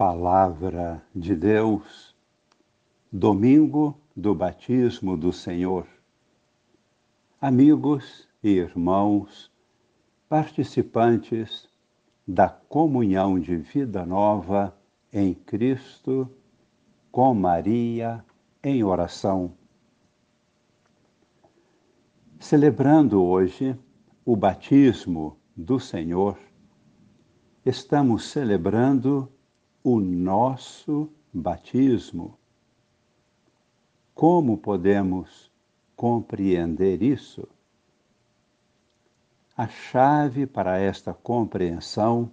Palavra de Deus, domingo do batismo do Senhor. Amigos e irmãos, participantes da comunhão de vida nova em Cristo, com Maria em oração. Celebrando hoje o batismo do Senhor, estamos celebrando o nosso batismo. Como podemos compreender isso? A chave para esta compreensão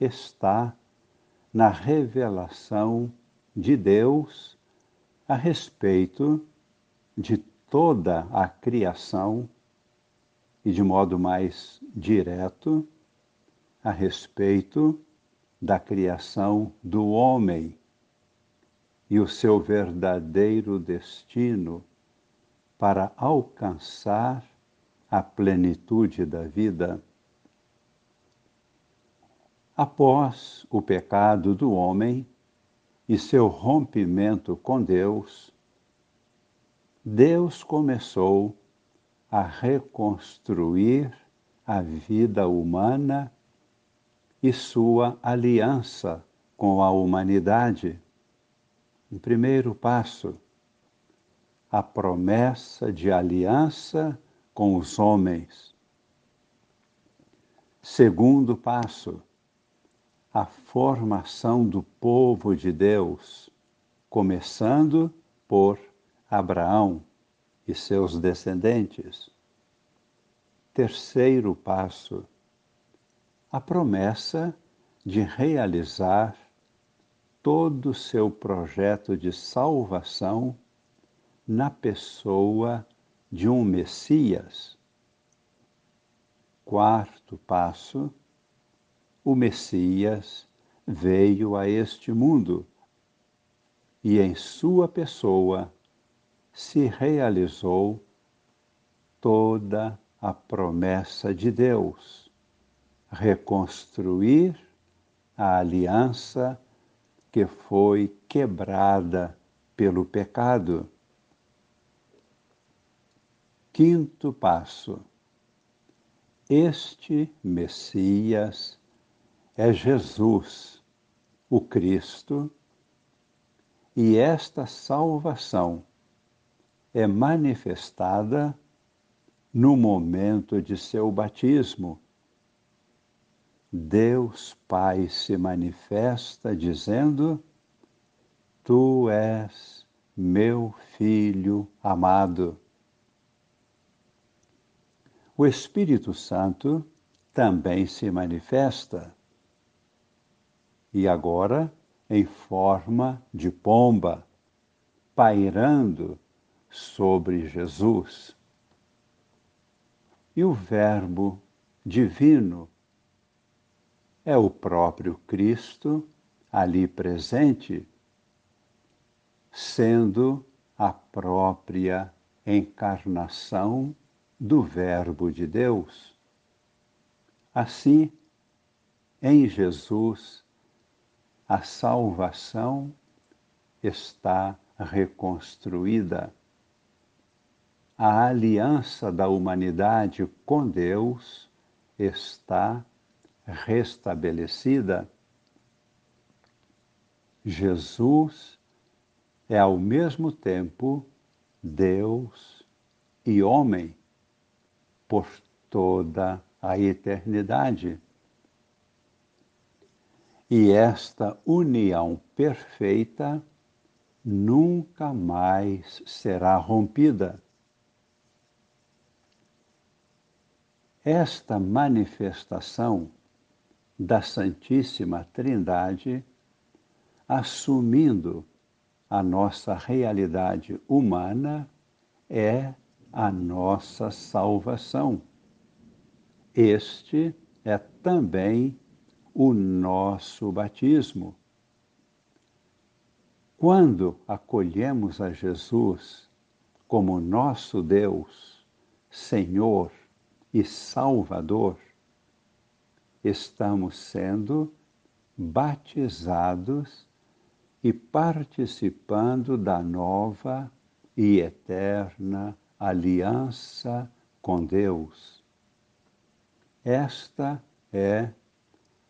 está na revelação de Deus a respeito de toda a criação e, de modo mais direto, a respeito da criação do homem e o seu verdadeiro destino para alcançar a plenitude da vida. Após o pecado do homem e seu rompimento com Deus, Deus começou a reconstruir a vida humana e sua aliança com a humanidade. O primeiro passo, a promessa de aliança com os homens. Segundo passo, a formação do povo de Deus, começando por Abraão e seus descendentes. Terceiro passo, a promessa de realizar todo o seu projeto de salvação na pessoa de um Messias. Quarto passo: o Messias veio a este mundo e em sua pessoa se realizou toda a promessa de Deus reconstruir a aliança que foi quebrada pelo pecado. Quinto passo. Este Messias é Jesus, o Cristo, e esta salvação é manifestada no momento de seu batismo Deus Pai se manifesta dizendo: Tu és meu filho amado. O Espírito Santo também se manifesta, e agora em forma de pomba, pairando sobre Jesus. E o Verbo divino é o próprio Cristo ali presente, sendo a própria encarnação do Verbo de Deus. Assim, em Jesus, a salvação está reconstruída. A aliança da humanidade com Deus está restabelecida, Jesus é ao mesmo tempo Deus e homem por toda a eternidade. E esta união perfeita nunca mais será rompida. Esta manifestação da Santíssima Trindade, assumindo a nossa realidade humana, é a nossa salvação. Este é também o nosso batismo. Quando acolhemos a Jesus como nosso Deus, Senhor e Salvador, estamos sendo batizados e participando da nova e eterna aliança com Deus. Esta é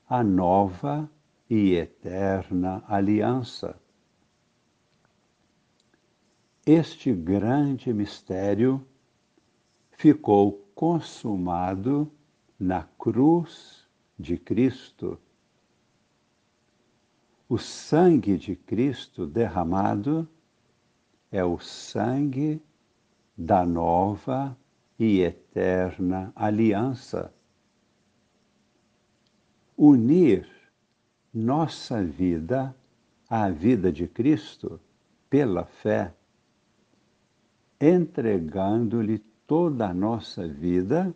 a nova e eterna aliança. Este grande mistério ficou consumado na cruz de Cristo. O sangue de Cristo derramado é o sangue da nova e eterna aliança. Unir nossa vida à vida de Cristo pela fé, entregando-lhe toda a nossa vida,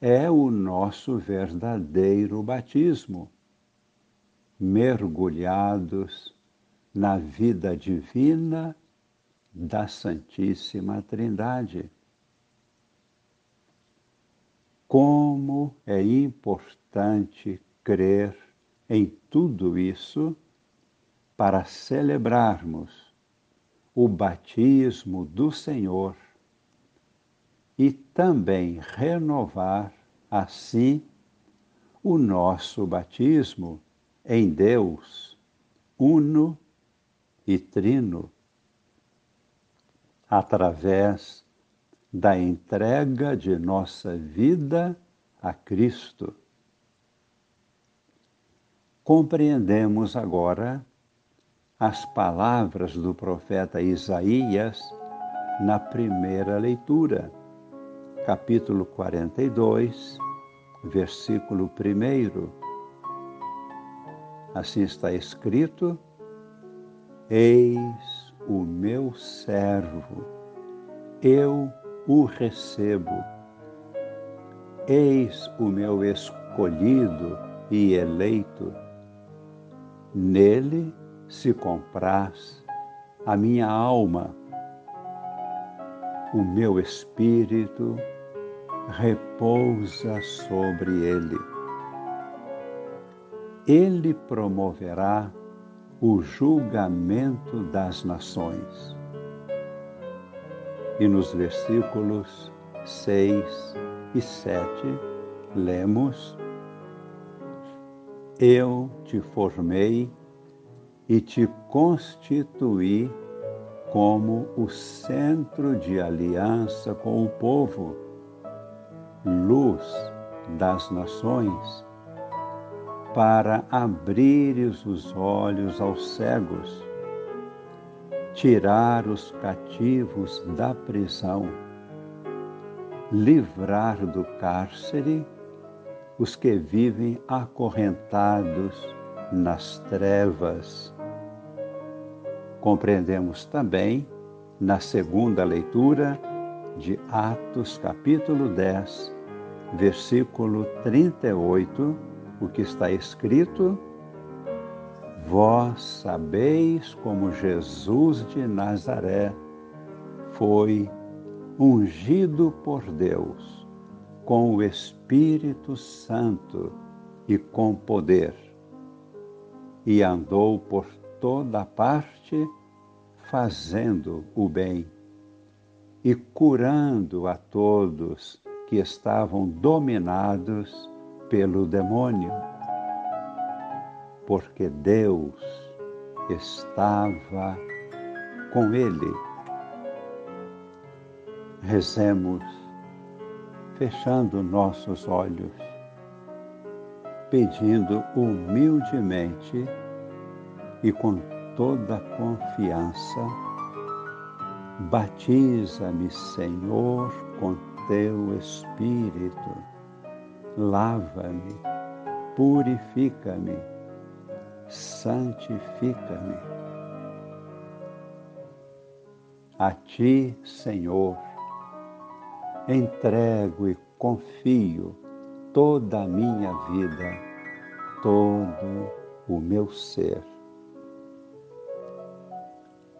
é o nosso verdadeiro batismo, mergulhados na vida divina da Santíssima Trindade. Como é importante crer em tudo isso para celebrarmos o batismo do Senhor e também renovar assim o nosso batismo em Deus, uno e trino através da entrega de nossa vida a Cristo. Compreendemos agora as palavras do profeta Isaías na primeira leitura, capítulo 42, versículo 1. Assim está escrito: Eis o meu servo, eu o recebo. Eis o meu escolhido e eleito. Nele se compraz a minha alma. O meu espírito repousa sobre ele. Ele promoverá o julgamento das nações. E nos versículos 6 e 7, lemos: Eu te formei e te constituí como o centro de aliança com o povo, luz das nações para abrires os olhos aos cegos, tirar os cativos da prisão, livrar do cárcere os que vivem acorrentados nas trevas. Compreendemos também, na segunda leitura de Atos, capítulo 10, versículo 38, o que está escrito: Vós sabeis como Jesus de Nazaré foi ungido por Deus com o Espírito Santo e com poder, e andou por toda parte fazendo o bem e curando a todos que estavam dominados pelo demônio, porque Deus estava com ele. Rezemos, fechando nossos olhos, pedindo humildemente e com toda confiança, batiza-me, Senhor, com teu Espírito lava-me, purifica-me, santifica-me. A ti, Senhor, entrego e confio toda a minha vida, todo o meu ser.